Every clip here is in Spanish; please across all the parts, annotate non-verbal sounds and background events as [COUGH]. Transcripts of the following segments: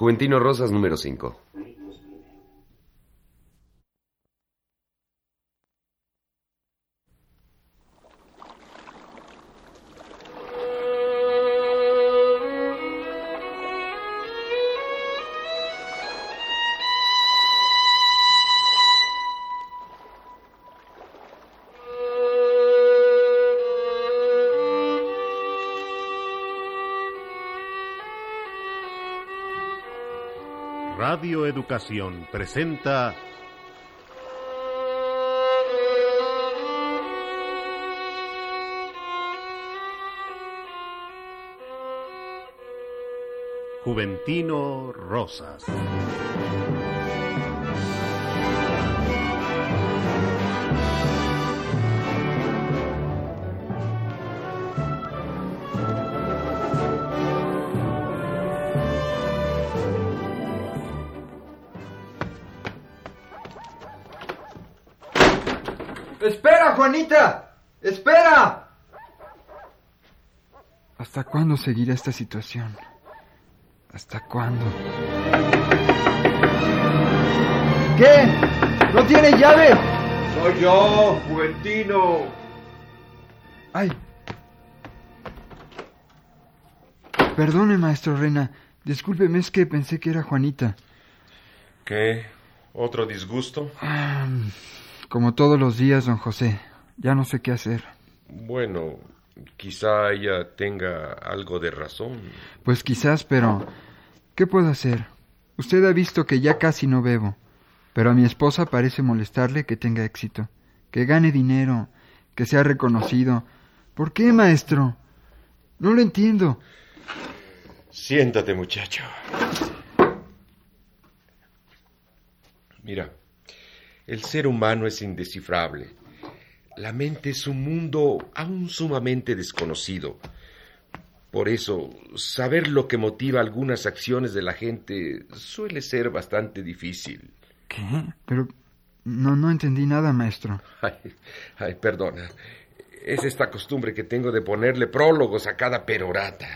Juventino Rosas número 5. Radio Educación presenta Juventino Rosas. ¡Espera, Juanita! ¡Espera! ¿Hasta cuándo seguirá esta situación? ¿Hasta cuándo? ¿Qué? ¿No tiene llave? Soy yo, Juventino. ¡Ay! Perdone, maestro Rena. Discúlpeme, es que pensé que era Juanita. ¿Qué? ¿Otro disgusto? Ah, como todos los días, don José. Ya no sé qué hacer. Bueno, quizá ella tenga algo de razón. Pues quizás, pero... ¿Qué puedo hacer? Usted ha visto que ya casi no bebo. Pero a mi esposa parece molestarle que tenga éxito. Que gane dinero. Que sea reconocido. ¿Por qué, maestro? No lo entiendo. Siéntate, muchacho. Mira, el ser humano es indescifrable. La mente es un mundo aún sumamente desconocido. Por eso, saber lo que motiva algunas acciones de la gente suele ser bastante difícil. ¿Qué? Pero no, no entendí nada, maestro. Ay, ay, perdona. Es esta costumbre que tengo de ponerle prólogos a cada perorata.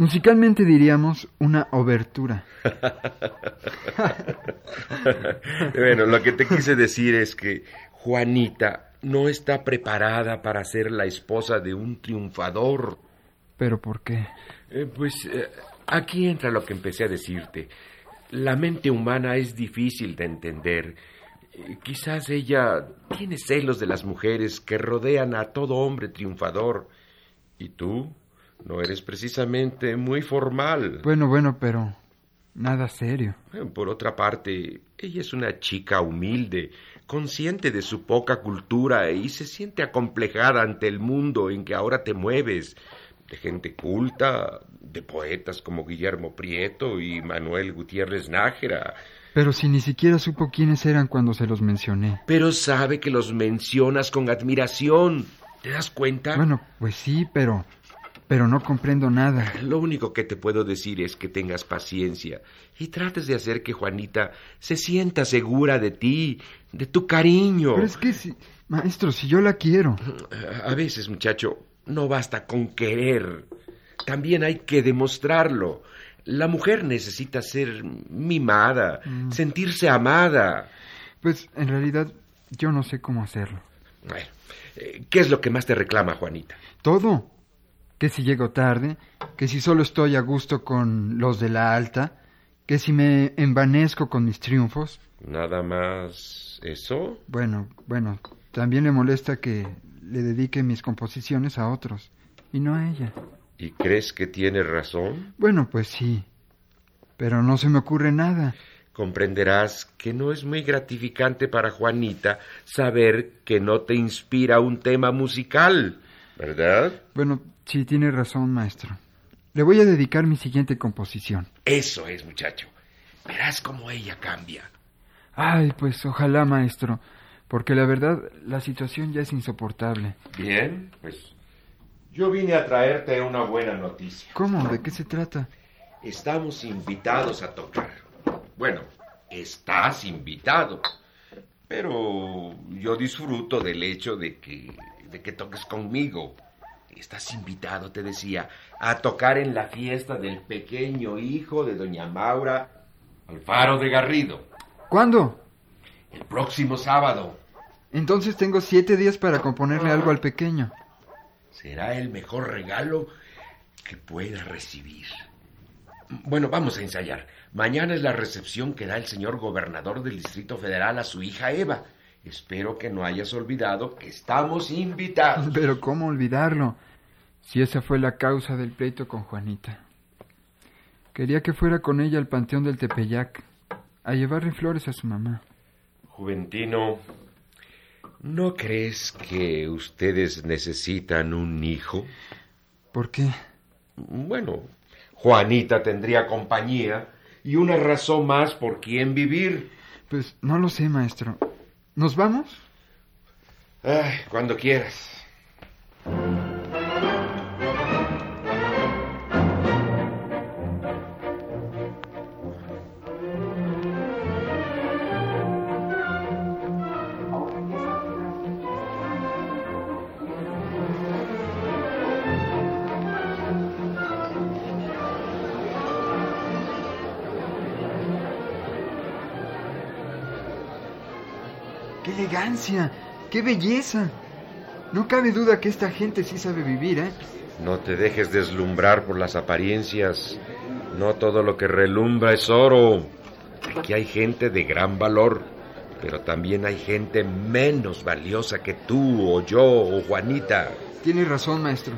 Musicalmente diríamos una obertura. [LAUGHS] bueno, lo que te quise decir es que Juanita no está preparada para ser la esposa de un triunfador. ¿Pero por qué? Eh, pues eh, aquí entra lo que empecé a decirte. La mente humana es difícil de entender. Eh, quizás ella tiene celos de las mujeres que rodean a todo hombre triunfador. ¿Y tú? No eres precisamente muy formal. Bueno, bueno, pero nada serio. Por otra parte, ella es una chica humilde, consciente de su poca cultura y se siente acomplejada ante el mundo en que ahora te mueves, de gente culta, de poetas como Guillermo Prieto y Manuel Gutiérrez Nájera. Pero si ni siquiera supo quiénes eran cuando se los mencioné. Pero sabe que los mencionas con admiración. ¿Te das cuenta? Bueno, pues sí, pero pero no comprendo nada. Lo único que te puedo decir es que tengas paciencia y trates de hacer que Juanita se sienta segura de ti, de tu cariño. Pero es que si, maestro, si yo la quiero. A veces, muchacho, no basta con querer. También hay que demostrarlo. La mujer necesita ser mimada, mm. sentirse amada. Pues en realidad yo no sé cómo hacerlo. Bueno, eh, ¿qué es lo que más te reclama, Juanita? Todo que si llego tarde, que si solo estoy a gusto con los de la alta, que si me envanezco con mis triunfos. ¿Nada más eso? Bueno, bueno, también le molesta que le dedique mis composiciones a otros, y no a ella. ¿Y crees que tiene razón? Bueno, pues sí, pero no se me ocurre nada. Comprenderás que no es muy gratificante para Juanita saber que no te inspira un tema musical, ¿verdad? Bueno, Sí, tiene razón, maestro. Le voy a dedicar mi siguiente composición. Eso es, muchacho. Verás cómo ella cambia. Ay, pues ojalá, maestro, porque la verdad la situación ya es insoportable. Bien, pues yo vine a traerte una buena noticia. ¿Cómo? ¿De qué se trata? Estamos invitados a tocar. Bueno, estás invitado. Pero yo disfruto del hecho de que, de que toques conmigo. Estás invitado, te decía, a tocar en la fiesta del pequeño hijo de doña Maura Alfaro de Garrido. ¿Cuándo? El próximo sábado. Entonces tengo siete días para componerle algo al pequeño. Será el mejor regalo que pueda recibir. Bueno, vamos a ensayar. Mañana es la recepción que da el señor gobernador del Distrito Federal a su hija Eva. Espero que no hayas olvidado que estamos invitados. [LAUGHS] Pero ¿cómo olvidarlo? Si esa fue la causa del pleito con Juanita. Quería que fuera con ella al panteón del Tepeyac, a llevarle flores a su mamá. Juventino, ¿no crees que ustedes necesitan un hijo? ¿Por qué? Bueno, Juanita tendría compañía y una razón más por quien vivir. Pues no lo sé, maestro. ¿Nos vamos? Ay, cuando quieras. ¡Qué elegancia! ¡Qué belleza! No cabe duda que esta gente sí sabe vivir, ¿eh? No te dejes deslumbrar por las apariencias. No todo lo que relumbra es oro. Aquí hay gente de gran valor, pero también hay gente menos valiosa que tú o yo o Juanita. Tienes razón, maestro.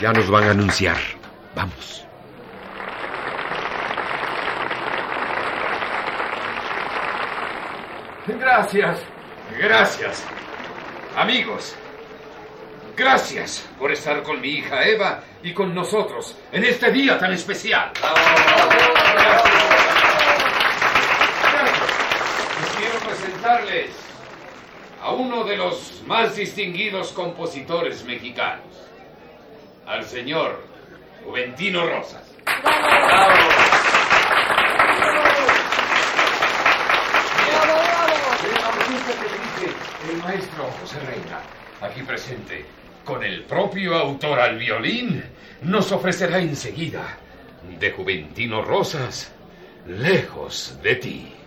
Ya nos van a anunciar. Vamos. Gracias, gracias. Amigos, gracias por estar con mi hija Eva y con nosotros en este día tan especial. Quiero presentarles a uno de los más distinguidos compositores mexicanos, al señor Juventino Rosas. El maestro José Reina, aquí presente, con el propio autor al violín, nos ofrecerá enseguida de Juventino Rosas, lejos de ti.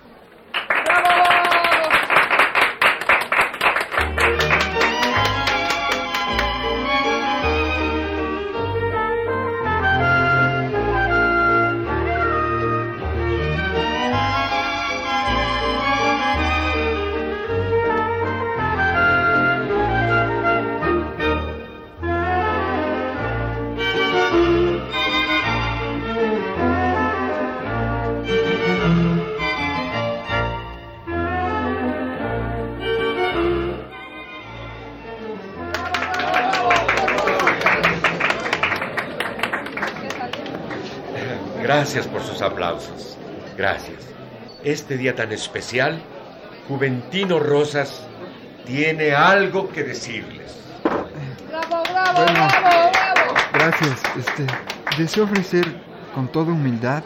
Gracias por sus aplausos. Gracias. Este día tan especial, Juventino Rosas tiene algo que decirles. Bravo, bravo, Bueno. bravo, bravo. Gracias. Este, deseo ofrecer con toda humildad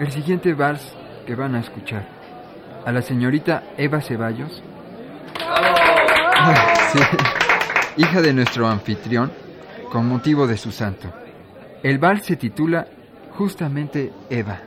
el siguiente vals que van a escuchar. A la señorita Eva Ceballos, [LAUGHS] Sí, hija de nuestro anfitrión, con motivo de su santo. El vals se titula justamente Eva.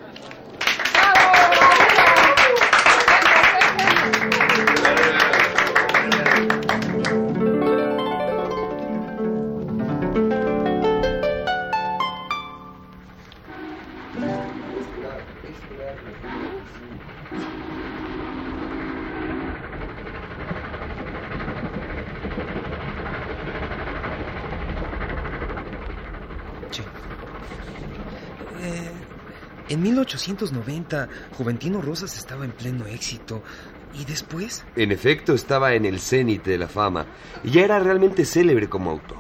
En 1890, Juventino Rosas estaba en pleno éxito. ¿Y después? En efecto, estaba en el cenit de la fama y ya era realmente célebre como autor.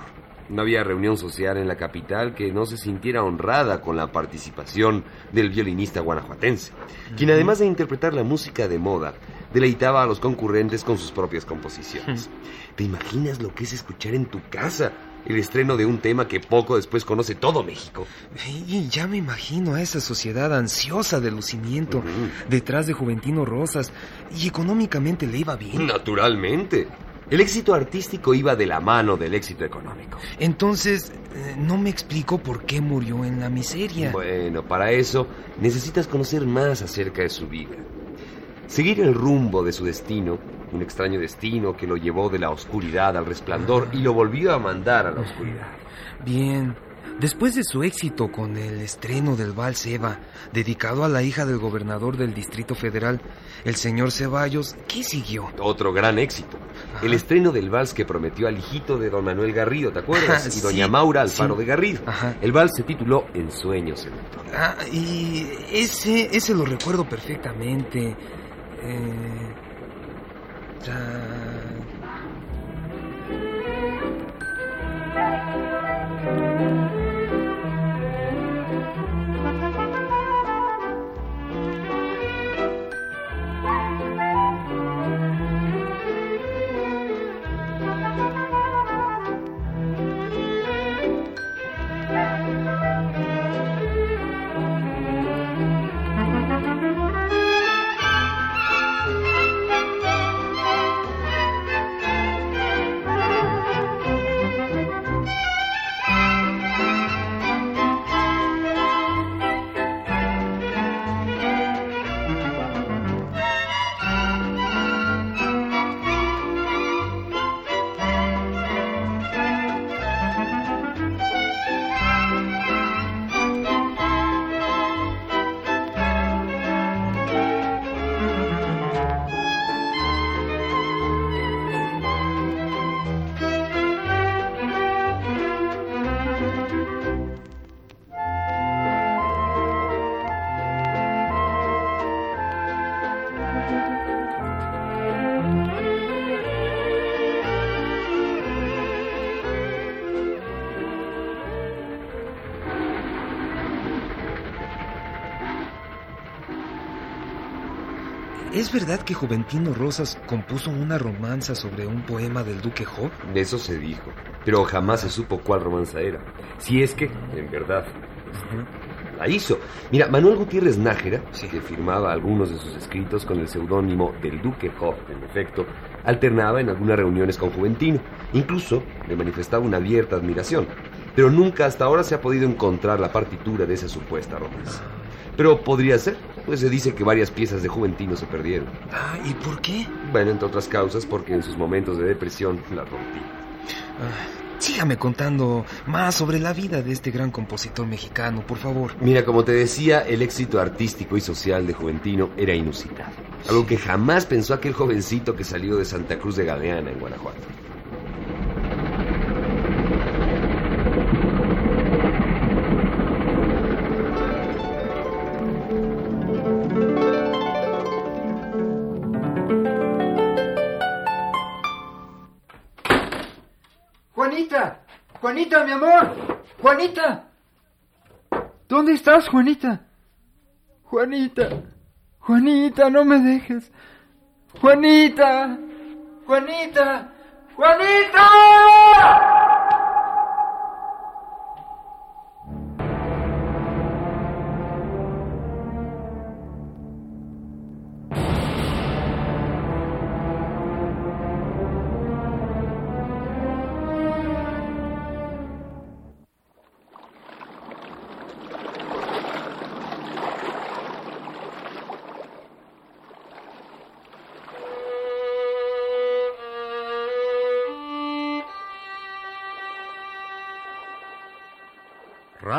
No había reunión social en la capital que no se sintiera honrada con la participación del violinista guanajuatense, quien además de interpretar la música de moda, deleitaba a los concurrentes con sus propias composiciones. [LAUGHS] ¿Te imaginas lo que es escuchar en tu casa el estreno de un tema que poco después conoce todo México. Y ya me imagino a esa sociedad ansiosa de lucimiento detrás de Juventino Rosas y económicamente le iba bien. Naturalmente. El éxito artístico iba de la mano del éxito económico. Entonces, eh, no me explico por qué murió en la miseria. Bueno, para eso necesitas conocer más acerca de su vida. Seguir el rumbo de su destino, un extraño destino que lo llevó de la oscuridad al resplandor y lo volvió a mandar a la oscuridad. Bien. Después de su éxito con el estreno del Vals Eva, dedicado a la hija del gobernador del Distrito Federal, el señor Ceballos, ¿qué siguió? Otro gran éxito. El estreno del vals que prometió al hijito de don Manuel Garrido, ¿te acuerdas? Y Sí, doña Maura Alfaro sí. de Garrido. Ajá. El vals se tituló En sueños, seductor. Ah, y ese, ese lo recuerdo perfectamente. Eh, ta- ¿Es verdad que Juventino Rosas compuso una romanza sobre un poema del Duque Job? De eso se dijo, pero jamás se supo cuál romanza era. Si es que, en verdad, la hizo. Mira, Manuel Gutiérrez Nájera, que firmaba algunos de sus escritos con el seudónimo del Duque Hoff, en efecto, alternaba en algunas reuniones con Juventino. Incluso le manifestaba una abierta admiración. Pero nunca hasta ahora se ha podido encontrar la partitura de esa supuesta romanza. Pero podría ser, pues se dice que varias piezas de Juventino se perdieron. Ah, ¿y por qué? Bueno, entre otras causas, porque en sus momentos de depresión la rompí. Ah, sígame contando más sobre la vida de este gran compositor mexicano, por favor. Mira, como te decía, el éxito artístico y social de Juventino era inusitado. Algo que jamás pensó aquel jovencito que salió de Santa Cruz de Galeana, en Guanajuato. Juanita, Juanita, mi amor, Juanita. ¿Dónde estás, Juanita? Juanita, Juanita, no me dejes. Juanita, Juanita, Juanita.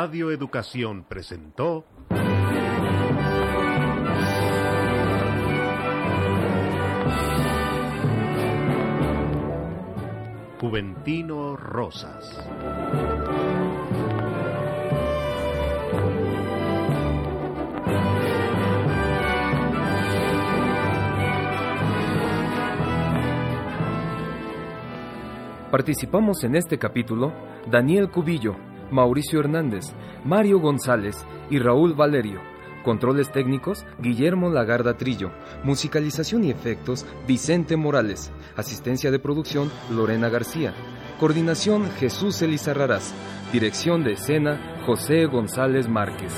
Radio Educación presentó Juventino Rosas. Participamos en este capítulo Daniel Cubillo, Mauricio Hernández, Mario González y Raúl Valerio. Controles técnicos, Guillermo Lagarda Trillo. Musicalización y efectos, Vicente Morales. Asistencia de producción, Lorena García. Coordinación Jesús Elizarrarás. Dirección de escena José González Márquez.